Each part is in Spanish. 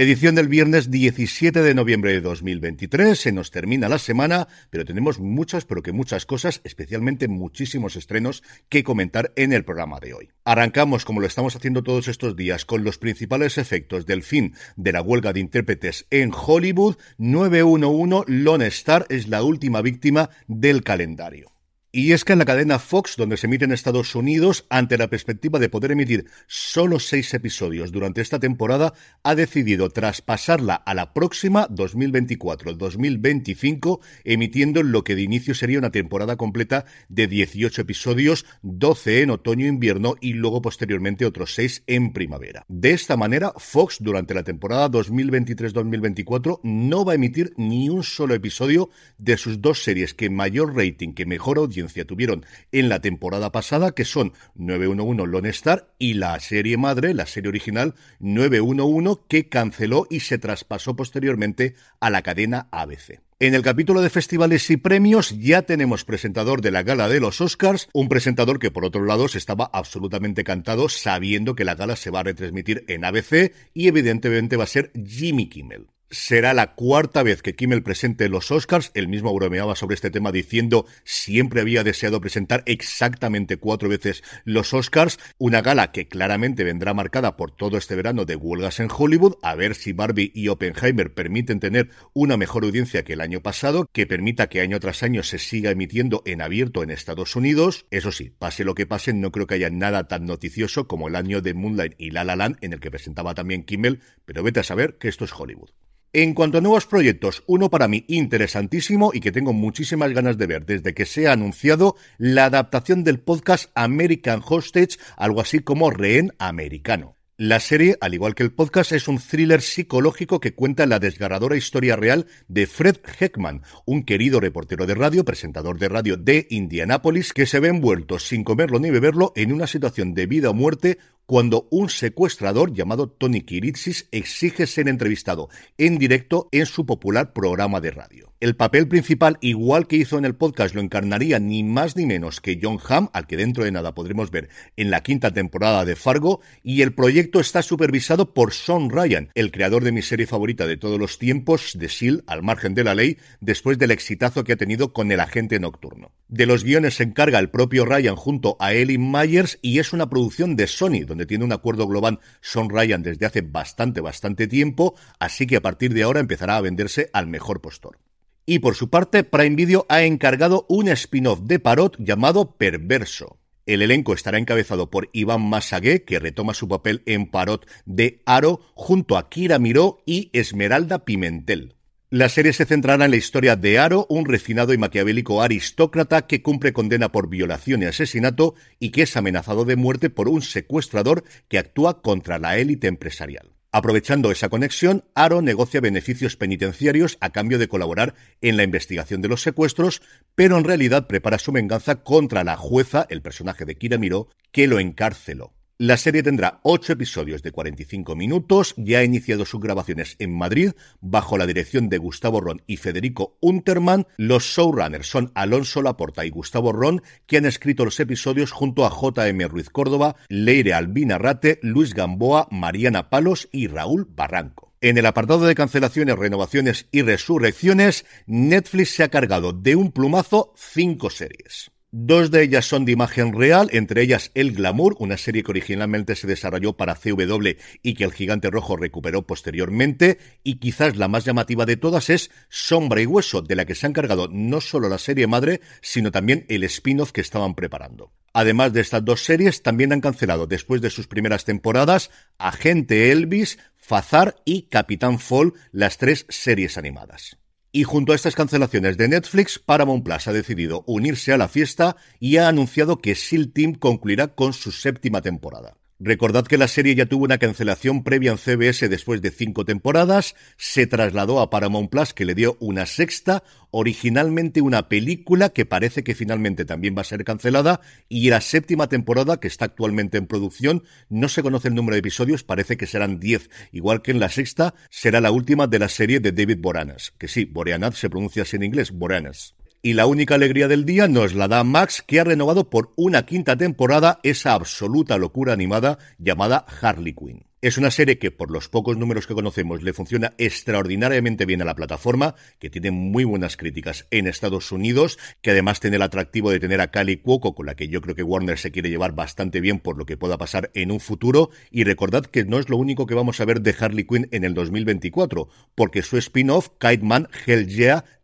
Edición del viernes 17 de noviembre de 2023. Se nos termina la semana, pero tenemos muchas, pero que muchas cosas, especialmente muchísimos estrenos que comentar en el programa de hoy. Arrancamos, como lo estamos haciendo todos estos días, con los principales efectos del fin de la huelga de intérpretes en Hollywood. 911 Lone Star es la última víctima del calendario. Y es que en la cadena Fox, donde se emite en Estados Unidos, ante la perspectiva de poder emitir solo seis episodios durante esta temporada, ha decidido traspasarla a la próxima 2024-2025, emitiendo lo que de inicio sería una temporada completa de 18 episodios, 12 en otoño-invierno y luego posteriormente otros seis en primavera. De esta manera, Fox durante la temporada 2023-2024 no va a emitir ni un solo episodio de sus dos series que mayor rating, que mejor audiencia tuvieron en la temporada pasada, que son 911 Lone Star y la serie madre, la serie original 911, que canceló y se traspasó posteriormente a la cadena ABC. En el capítulo de festivales y premios ya tenemos presentador de la gala de los Oscars, un presentador que por otro lado se estaba absolutamente cantado sabiendo que la gala se va a retransmitir en ABC y evidentemente va a ser Jimmy Kimmel. Será la cuarta vez que Kimmel presente los Oscars. Él mismo bromeaba sobre este tema diciendo siempre había deseado presentar exactamente cuatro veces los Oscars. Una gala que claramente vendrá marcada por todo este verano de huelgas en Hollywood. A ver si Barbie y Oppenheimer permiten tener una mejor audiencia que el año pasado, que permita que año tras año se siga emitiendo en abierto en Estados Unidos. Eso sí, pase lo que pase, no creo que haya nada tan noticioso como el año de Moonlight y La La Land, en el que presentaba también Kimmel, pero vete a saber que esto es Hollywood. En cuanto a nuevos proyectos, uno para mí interesantísimo y que tengo muchísimas ganas de ver desde que se ha anunciado la adaptación del podcast American Hostage, algo así como Rehén Americano. La serie, al igual que el podcast, es un thriller psicológico que cuenta la desgarradora historia real de Fred Heckman, un querido reportero de radio, presentador de radio de Indianápolis, que se ve envuelto sin comerlo ni beberlo en una situación de vida o muerte cuando un secuestrador llamado Tony Kiritsis exige ser entrevistado en directo en su popular programa de radio. El papel principal, igual que hizo en el podcast, lo encarnaría ni más ni menos que John Hamm, al que dentro de nada podremos ver en la quinta temporada de Fargo, y el proyecto está supervisado por Sean Ryan, el creador de mi serie favorita de todos los tiempos, de SEAL, al margen de la ley, después del exitazo que ha tenido con El Agente Nocturno. De los guiones se encarga el propio Ryan junto a Ellen Myers y es una producción de Sony, donde tiene un acuerdo global Son Ryan desde hace bastante, bastante tiempo, así que a partir de ahora empezará a venderse al mejor postor. Y por su parte, Prime Video ha encargado un spin-off de Parot llamado Perverso. El elenco estará encabezado por Iván Masagué, que retoma su papel en Parot de Aro, junto a Kira Miró y Esmeralda Pimentel. La serie se centrará en la historia de Aro, un refinado y maquiavélico aristócrata que cumple condena por violación y asesinato y que es amenazado de muerte por un secuestrador que actúa contra la élite empresarial. Aprovechando esa conexión, Aro negocia beneficios penitenciarios a cambio de colaborar en la investigación de los secuestros, pero en realidad prepara su venganza contra la jueza, el personaje de Kira Miró, que lo encarceló. La serie tendrá ocho episodios de 45 minutos, ya ha iniciado sus grabaciones en Madrid, bajo la dirección de Gustavo Ron y Federico Unterman. Los showrunners son Alonso Laporta y Gustavo Ron, que han escrito los episodios junto a J.M. Ruiz Córdoba, Leire Albina Rate, Luis Gamboa, Mariana Palos y Raúl Barranco. En el apartado de cancelaciones, renovaciones y resurrecciones, Netflix se ha cargado de un plumazo cinco series. Dos de ellas son de imagen real, entre ellas El Glamour, una serie que originalmente se desarrolló para CW y que el Gigante Rojo recuperó posteriormente, y quizás la más llamativa de todas es Sombra y Hueso, de la que se ha encargado no solo la serie madre, sino también el spin-off que estaban preparando. Además de estas dos series, también han cancelado después de sus primeras temporadas Agente Elvis, Fazar y Capitán Fall, las tres series animadas. Y junto a estas cancelaciones de Netflix, Paramount Plus ha decidido unirse a la fiesta y ha anunciado que SEAL Team concluirá con su séptima temporada. Recordad que la serie ya tuvo una cancelación previa en CBS después de cinco temporadas, se trasladó a Paramount Plus que le dio una sexta, originalmente una película que parece que finalmente también va a ser cancelada y la séptima temporada que está actualmente en producción, no se conoce el número de episodios, parece que serán diez, igual que en la sexta será la última de la serie de David Boranas, que sí, Boreanaz se pronuncia así en inglés, Boranas. Y la única alegría del día nos la da Max, que ha renovado por una quinta temporada esa absoluta locura animada llamada Harley Quinn. Es una serie que, por los pocos números que conocemos, le funciona extraordinariamente bien a la plataforma, que tiene muy buenas críticas en Estados Unidos, que además tiene el atractivo de tener a Cali Cuoco, con la que yo creo que Warner se quiere llevar bastante bien por lo que pueda pasar en un futuro. Y recordad que no es lo único que vamos a ver de Harley Quinn en el 2024, porque su spin-off, Kite Man Hell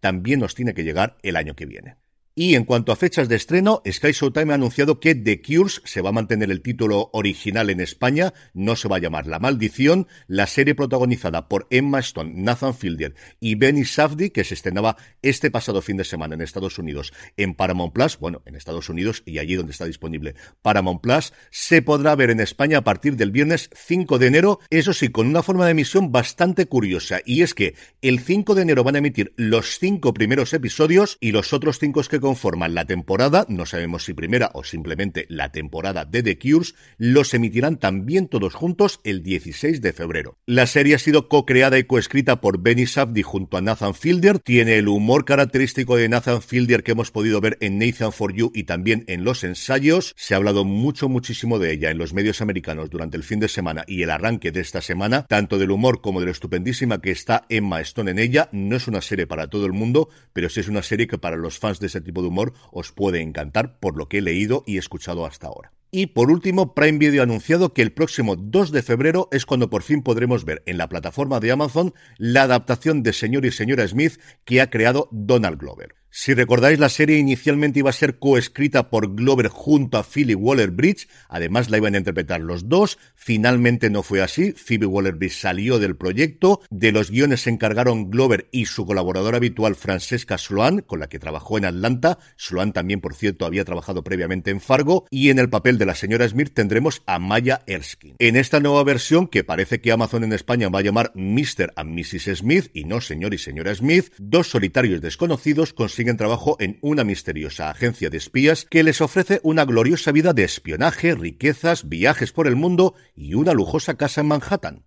también nos tiene que llegar el año que viene. Y en cuanto a fechas de estreno, Sky Showtime ha anunciado que The Cures se va a mantener el título original en España, no se va a llamar La Maldición, la serie protagonizada por Emma Stone, Nathan Fielder y Benny Safdie, que se estrenaba este pasado fin de semana en Estados Unidos en Paramount Plus, bueno, en Estados Unidos y allí donde está disponible Paramount Plus, se podrá ver en España a partir del viernes 5 de enero, eso sí, con una forma de emisión bastante curiosa, y es que el 5 de enero van a emitir los cinco primeros episodios y los otros cinco que conforman la temporada, no sabemos si primera o simplemente la temporada de The Cures, los emitirán también todos juntos el 16 de febrero. La serie ha sido co-creada y coescrita por Benny Safdie junto a Nathan Fielder, tiene el humor característico de Nathan Fielder que hemos podido ver en Nathan for You y también en los ensayos, se ha hablado mucho muchísimo de ella en los medios americanos durante el fin de semana y el arranque de esta semana, tanto del humor como de lo estupendísima que está Emma Stone en ella, no es una serie para todo el mundo, pero sí es una serie que para los fans de ese tipo de humor os puede encantar por lo que he leído y escuchado hasta ahora. Y por último, Prime Video ha anunciado que el próximo 2 de febrero es cuando por fin podremos ver en la plataforma de Amazon la adaptación de Señor y Señora Smith que ha creado Donald Glover. Si recordáis, la serie inicialmente iba a ser coescrita por Glover junto a Phoebe Waller-Bridge, además la iban a interpretar los dos, finalmente no fue así, Phoebe Waller-Bridge salió del proyecto, de los guiones se encargaron Glover y su colaboradora habitual Francesca Sloan, con la que trabajó en Atlanta, Sloan también por cierto había trabajado previamente en Fargo, y en el papel de la señora Smith tendremos a Maya Erskine. En esta nueva versión, que parece que Amazon en España va a llamar Mr. and Mrs. Smith y no señor y señora Smith, dos solitarios desconocidos consiguen trabajo en una misteriosa agencia de espías que les ofrece una gloriosa vida de espionaje, riquezas, viajes por el mundo y una lujosa casa en Manhattan.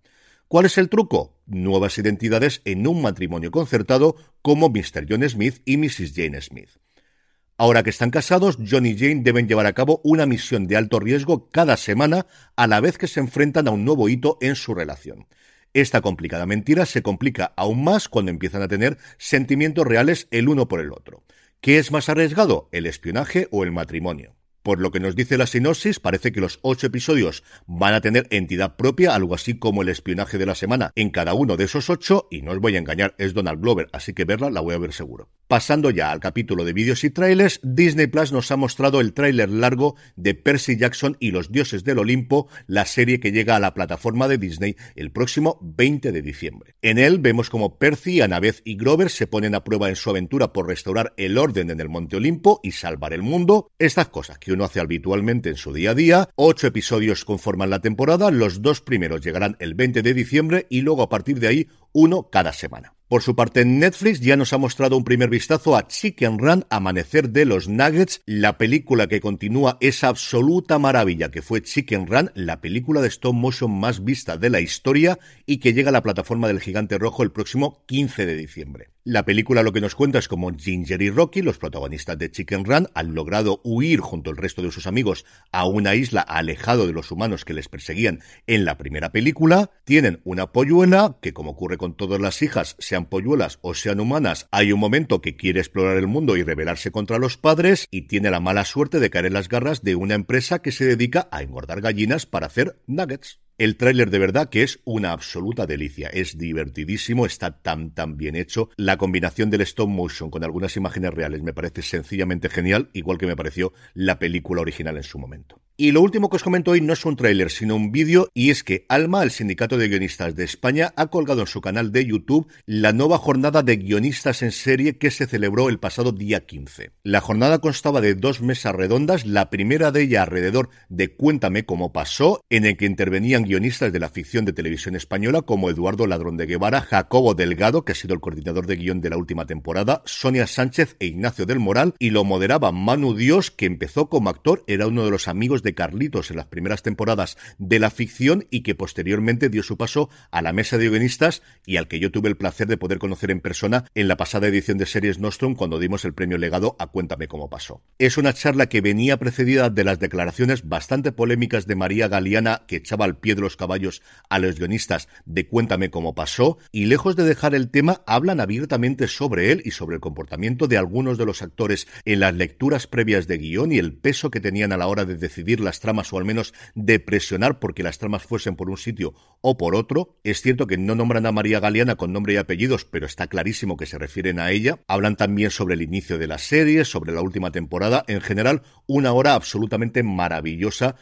¿Cuál es el truco? Nuevas identidades en un matrimonio concertado como Mr. John Smith y Mrs. Jane Smith. Ahora que están casados, John y Jane deben llevar a cabo una misión de alto riesgo cada semana a la vez que se enfrentan a un nuevo hito en su relación. Esta complicada mentira se complica aún más cuando empiezan a tener sentimientos reales el uno por el otro. ¿Qué es más arriesgado, el espionaje o el matrimonio? Por lo que nos dice la sinopsis, parece que los ocho episodios van a tener entidad propia, algo así como el espionaje de la semana en cada uno de esos ocho, y no os voy a engañar, es Donald Glover, así que verla la voy a ver seguro. Pasando ya al capítulo de vídeos y trailers, Disney Plus nos ha mostrado el tráiler largo de Percy Jackson y los dioses del Olimpo, la serie que llega a la plataforma de Disney el próximo 20 de diciembre. En él vemos como Percy, Annabeth y Grover se ponen a prueba en su aventura por restaurar el orden en el Monte Olimpo y salvar el mundo, estas cosas que uno hace habitualmente en su día a día. Ocho episodios conforman la temporada, los dos primeros llegarán el 20 de diciembre y luego a partir de ahí uno cada semana. Por su parte, Netflix ya nos ha mostrado un primer vistazo a Chicken Run, Amanecer de los Nuggets, la película que continúa esa absoluta maravilla que fue Chicken Run, la película de stop motion más vista de la historia y que llega a la plataforma del Gigante Rojo el próximo 15 de diciembre. La película lo que nos cuenta es cómo Ginger y Rocky, los protagonistas de Chicken Run, han logrado huir junto al resto de sus amigos a una isla alejado de los humanos que les perseguían en la primera película. Tienen una polluela que, como ocurre con todas las hijas, sean polluelas o sean humanas, hay un momento que quiere explorar el mundo y rebelarse contra los padres y tiene la mala suerte de caer en las garras de una empresa que se dedica a engordar gallinas para hacer nuggets. El tráiler de verdad que es una absoluta delicia, es divertidísimo, está tan tan bien hecho. La combinación del stop motion con algunas imágenes reales me parece sencillamente genial, igual que me pareció la película original en su momento. Y lo último que os comento hoy no es un tráiler, sino un vídeo, y es que Alma, el Sindicato de Guionistas de España, ha colgado en su canal de YouTube la nueva jornada de guionistas en serie que se celebró el pasado día 15. La jornada constaba de dos mesas redondas, la primera de ellas alrededor de Cuéntame cómo pasó, en el que intervenían guionistas de la ficción de televisión española como Eduardo Ladrón de Guevara, Jacobo Delgado, que ha sido el coordinador de guion de la última temporada, Sonia Sánchez e Ignacio del Moral, y lo moderaba Manu Dios, que empezó como actor, era uno de los amigos Carlitos en las primeras temporadas de la ficción y que posteriormente dio su paso a la mesa de guionistas y al que yo tuve el placer de poder conocer en persona en la pasada edición de Series Nostrum cuando dimos el premio legado a Cuéntame cómo pasó. Es una charla que venía precedida de las declaraciones bastante polémicas de María Galeana que echaba al pie de los caballos a los guionistas de Cuéntame cómo pasó y lejos de dejar el tema hablan abiertamente sobre él y sobre el comportamiento de algunos de los actores en las lecturas previas de guion y el peso que tenían a la hora de decidir las tramas o al menos de presionar porque las tramas fuesen por un sitio o por otro. Es cierto que no nombran a María Galeana con nombre y apellidos, pero está clarísimo que se refieren a ella. Hablan también sobre el inicio de la serie, sobre la última temporada. En general, una hora absolutamente maravillosa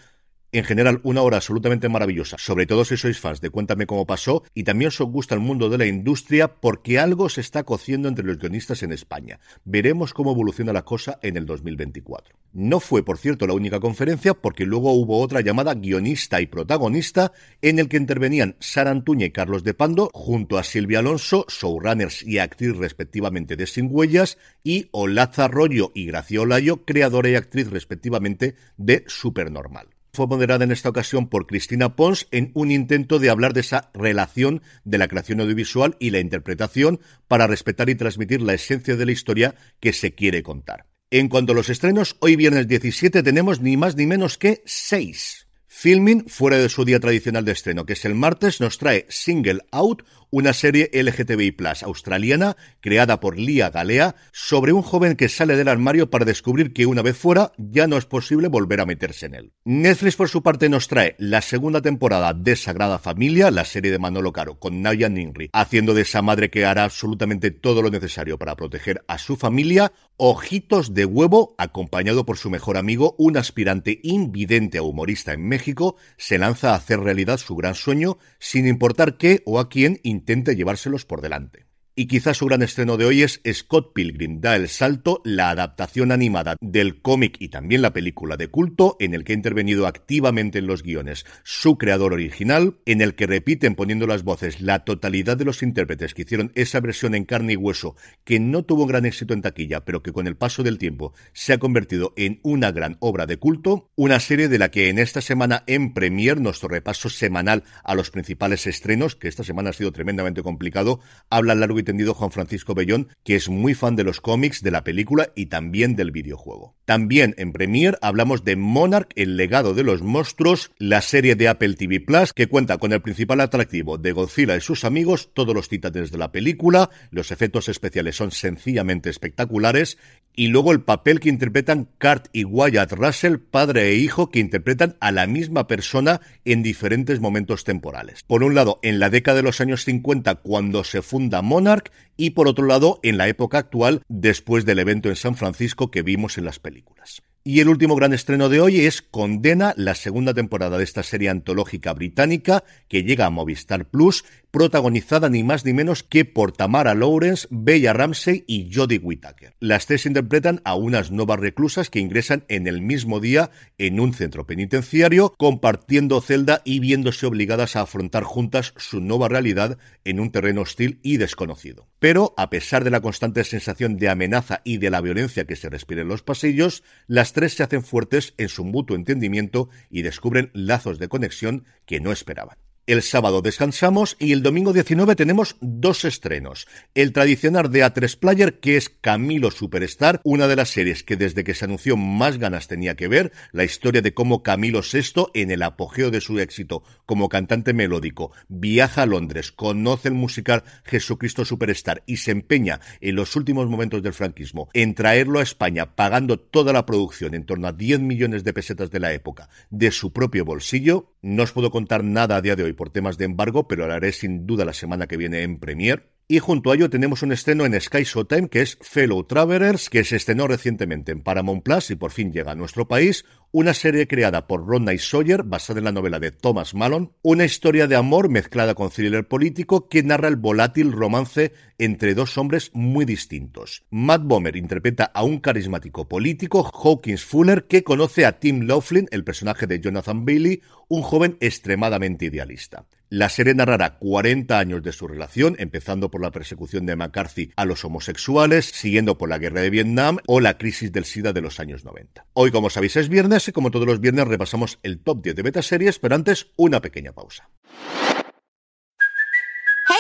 en general, una hora absolutamente maravillosa, sobre todo si sois fans de Cuéntame cómo pasó y también os gusta el mundo de la industria porque algo se está cociendo entre los guionistas en España. Veremos cómo evoluciona la cosa en el 2024. No fue, por cierto, la única conferencia porque luego hubo otra llamada Guionista y Protagonista en el que intervenían Sara Antuña y Carlos de Pando junto a Silvia Alonso, showrunners y actriz respectivamente de Sin Huellas y Olaza Arroyo y Gracia Olayo, creadora y actriz respectivamente de Supernormal fue moderada en esta ocasión por Cristina Pons en un intento de hablar de esa relación de la creación audiovisual y la interpretación para respetar y transmitir la esencia de la historia que se quiere contar. En cuanto a los estrenos, hoy viernes 17 tenemos ni más ni menos que seis. Filming, fuera de su día tradicional de estreno, que es el martes, nos trae Single Out, una serie LGTBI Plus australiana creada por Lia Galea sobre un joven que sale del armario para descubrir que una vez fuera ya no es posible volver a meterse en él. Netflix por su parte nos trae la segunda temporada de Sagrada Familia, la serie de Manolo Caro con Naya Ninri, haciendo de esa madre que hará absolutamente todo lo necesario para proteger a su familia, Ojitos de Huevo, acompañado por su mejor amigo, un aspirante invidente a humorista en México, se lanza a hacer realidad su gran sueño sin importar qué o a quién intente llevárselos por delante. Y quizás su gran estreno de hoy es Scott Pilgrim. Da el salto, la adaptación animada del cómic y también la película de culto, en el que ha intervenido activamente en los guiones. Su creador original, en el que repiten poniendo las voces la totalidad de los intérpretes que hicieron esa versión en carne y hueso, que no tuvo gran éxito en taquilla, pero que con el paso del tiempo se ha convertido en una gran obra de culto, una serie de la que en esta semana en Premier, nuestro repaso semanal a los principales estrenos, que esta semana ha sido tremendamente complicado, habla largo y entendido Juan Francisco Bellón, que es muy fan de los cómics, de la película y también del videojuego. También en Premiere hablamos de Monarch, el legado de los monstruos, la serie de Apple TV Plus, que cuenta con el principal atractivo de Godzilla y sus amigos, todos los titanes de la película, los efectos especiales son sencillamente espectaculares, y luego el papel que interpretan Kurt y Wyatt Russell, padre e hijo, que interpretan a la misma persona en diferentes momentos temporales. Por un lado, en la década de los años 50, cuando se funda Monarch, y por otro lado en la época actual después del evento en San Francisco que vimos en las películas. Y el último gran estreno de hoy es Condena, la segunda temporada de esta serie antológica británica que llega a Movistar Plus protagonizada ni más ni menos que por Tamara Lawrence, Bella Ramsey y Jodie Whittaker. Las tres interpretan a unas nuevas reclusas que ingresan en el mismo día en un centro penitenciario, compartiendo celda y viéndose obligadas a afrontar juntas su nueva realidad en un terreno hostil y desconocido. Pero, a pesar de la constante sensación de amenaza y de la violencia que se respira en los pasillos, las tres se hacen fuertes en su mutuo entendimiento y descubren lazos de conexión que no esperaban. El sábado descansamos y el domingo 19 tenemos dos estrenos. El tradicional de A3 Player, que es Camilo Superstar, una de las series que desde que se anunció más ganas tenía que ver, la historia de cómo Camilo VI, en el apogeo de su éxito como cantante melódico, viaja a Londres, conoce el musical Jesucristo Superstar y se empeña en los últimos momentos del franquismo en traerlo a España, pagando toda la producción, en torno a 10 millones de pesetas de la época, de su propio bolsillo. No os puedo contar nada a día de hoy por temas de embargo, pero lo haré sin duda la semana que viene en Premier. Y junto a ello tenemos un estreno en Sky Showtime que es Fellow Travelers, que se estrenó recientemente en Paramount Plus y por fin llega a nuestro país. Una serie creada por Rodney Sawyer, basada en la novela de Thomas Malone. Una historia de amor mezclada con thriller político que narra el volátil romance entre dos hombres muy distintos. Matt Bomer interpreta a un carismático político, Hawkins Fuller, que conoce a Tim Laughlin, el personaje de Jonathan Bailey, un joven extremadamente idealista. La serie narrará 40 años de su relación, empezando por la persecución de McCarthy a los homosexuales, siguiendo por la guerra de Vietnam o la crisis del SIDA de los años 90. Hoy, como sabéis, es viernes y como todos los viernes repasamos el top 10 de beta series, pero antes una pequeña pausa.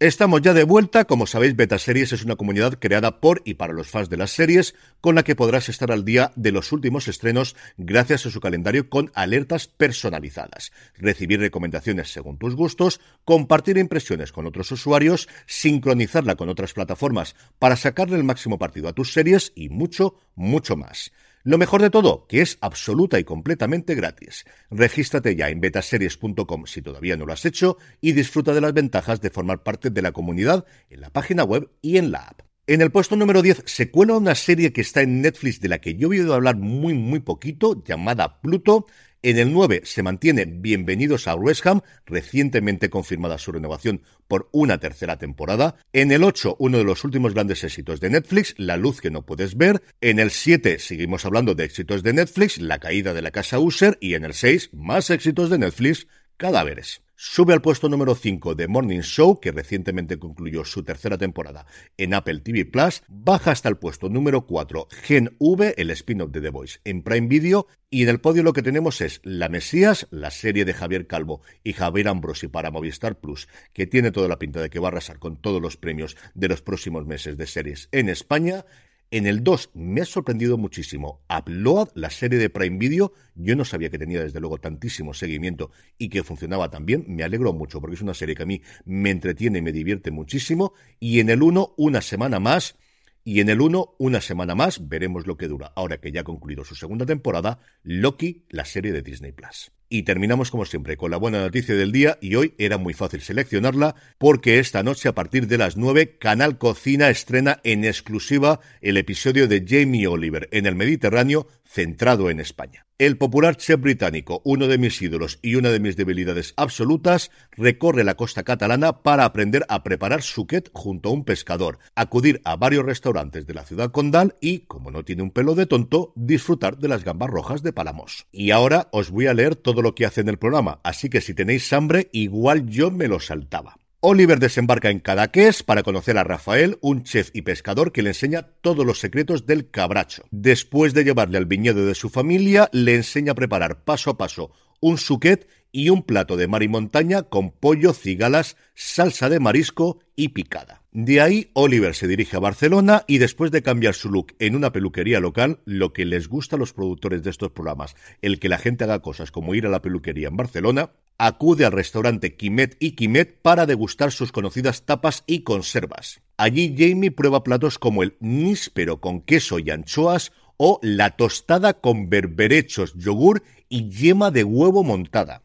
Estamos ya de vuelta, como sabéis, Beta Series es una comunidad creada por y para los fans de las series, con la que podrás estar al día de los últimos estrenos gracias a su calendario con alertas personalizadas, recibir recomendaciones según tus gustos, compartir impresiones con otros usuarios, sincronizarla con otras plataformas para sacarle el máximo partido a tus series y mucho, mucho más. Lo mejor de todo, que es absoluta y completamente gratis. Regístrate ya en betaseries.com si todavía no lo has hecho y disfruta de las ventajas de formar parte de la comunidad en la página web y en la app. En el puesto número 10 se cuela una serie que está en Netflix de la que yo he oído hablar muy muy poquito, llamada Pluto, en el 9 se mantiene Bienvenidos a West Ham, recientemente confirmada su renovación por una tercera temporada. En el 8, uno de los últimos grandes éxitos de Netflix, La luz que no puedes ver. En el 7, seguimos hablando de éxitos de Netflix, La caída de la casa User. Y en el 6, más éxitos de Netflix, Cadáveres. Sube al puesto número 5 de Morning Show, que recientemente concluyó su tercera temporada en Apple TV Plus. Baja hasta el puesto número 4 Gen V, el spin-off de The Voice, en Prime Video. Y en el podio lo que tenemos es La Mesías, la serie de Javier Calvo y Javier Ambrosi para Movistar Plus, que tiene toda la pinta de que va a arrasar con todos los premios de los próximos meses de series en España. En el 2 me ha sorprendido muchísimo. Upload, la serie de Prime Video, yo no sabía que tenía desde luego tantísimo seguimiento y que funcionaba tan bien. Me alegro mucho porque es una serie que a mí me entretiene y me divierte muchísimo. Y en el 1, una semana más. Y en el 1, una semana más, veremos lo que dura, ahora que ya ha concluido su segunda temporada, Loki, la serie de Disney Plus. Y terminamos como siempre con la buena noticia del día y hoy era muy fácil seleccionarla porque esta noche a partir de las 9 Canal Cocina estrena en exclusiva el episodio de Jamie Oliver en el Mediterráneo centrado en España. El popular chef británico, uno de mis ídolos y una de mis debilidades absolutas, recorre la costa catalana para aprender a preparar suquet junto a un pescador, acudir a varios restaurantes de la ciudad condal y, como no tiene un pelo de tonto, disfrutar de las gambas rojas de Palamos. Y ahora os voy a leer todo lo que hace en el programa, así que si tenéis hambre, igual yo me lo saltaba. Oliver desembarca en Cadaqués para conocer a Rafael, un chef y pescador que le enseña todos los secretos del cabracho. Después de llevarle al viñedo de su familia, le enseña a preparar paso a paso un suquet y un plato de mar y montaña con pollo, cigalas, salsa de marisco y picada. De ahí, Oliver se dirige a Barcelona y después de cambiar su look en una peluquería local, lo que les gusta a los productores de estos programas, el que la gente haga cosas como ir a la peluquería en Barcelona, acude al restaurante Quimet y Quimet para degustar sus conocidas tapas y conservas. Allí Jamie prueba platos como el níspero con queso y anchoas o la tostada con berberechos, yogur y yema de huevo montada.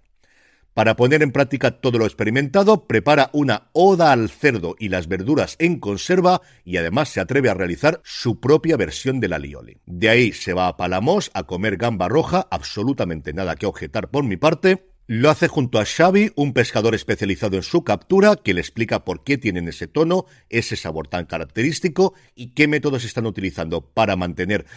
Para poner en práctica todo lo experimentado, prepara una oda al cerdo y las verduras en conserva y además se atreve a realizar su propia versión del alioli. De ahí se va a Palamos a comer gamba roja, absolutamente nada que objetar por mi parte, lo hace junto a Xavi, un pescador especializado en su captura, que le explica por qué tienen ese tono, ese sabor tan característico y qué métodos están utilizando para mantener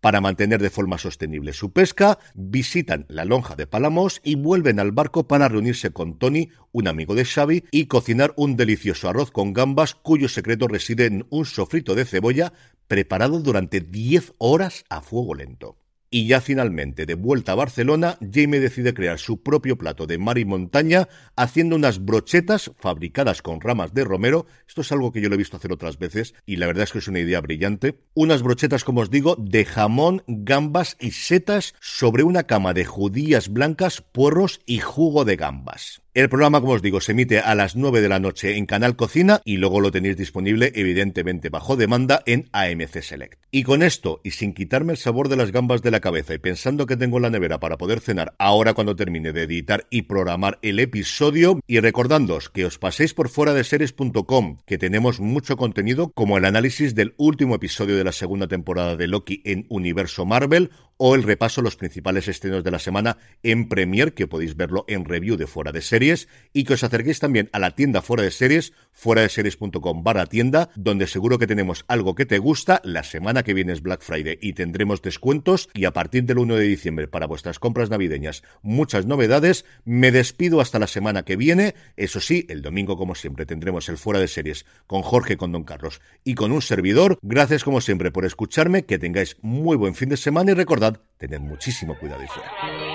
para mantener de forma sostenible su pesca, visitan la lonja de Palamos y vuelven al barco para reunirse con Tony, un amigo de Xavi, y cocinar un delicioso arroz con gambas cuyo secreto reside en un sofrito de cebolla preparado durante 10 horas a fuego lento. Y ya finalmente, de vuelta a Barcelona, Jamie decide crear su propio plato de mar y montaña, haciendo unas brochetas fabricadas con ramas de romero. Esto es algo que yo lo he visto hacer otras veces y la verdad es que es una idea brillante. Unas brochetas, como os digo, de jamón, gambas y setas sobre una cama de judías blancas, puerros y jugo de gambas. El programa, como os digo, se emite a las 9 de la noche en Canal Cocina y luego lo tenéis disponible, evidentemente, bajo demanda en AMC Select. Y con esto, y sin quitarme el sabor de las gambas de la cabeza y pensando que tengo la nevera para poder cenar ahora cuando termine de editar y programar el episodio, y recordándoos que os paséis por fuera de series.com, que tenemos mucho contenido, como el análisis del último episodio de la segunda temporada de Loki en Universo Marvel, o el repaso a los principales estrenos de la semana en Premiere, que podéis verlo en review de fuera de series y que os acerquéis también a la tienda fuera de series, fuera de series.com barra tienda, donde seguro que tenemos algo que te gusta. La semana que viene es Black Friday y tendremos descuentos y a partir del 1 de diciembre para vuestras compras navideñas muchas novedades. Me despido hasta la semana que viene. Eso sí, el domingo como siempre tendremos el fuera de series con Jorge, con Don Carlos y con un servidor. Gracias como siempre por escucharme, que tengáis muy buen fin de semana y recordad, tened muchísimo cuidado y fuera.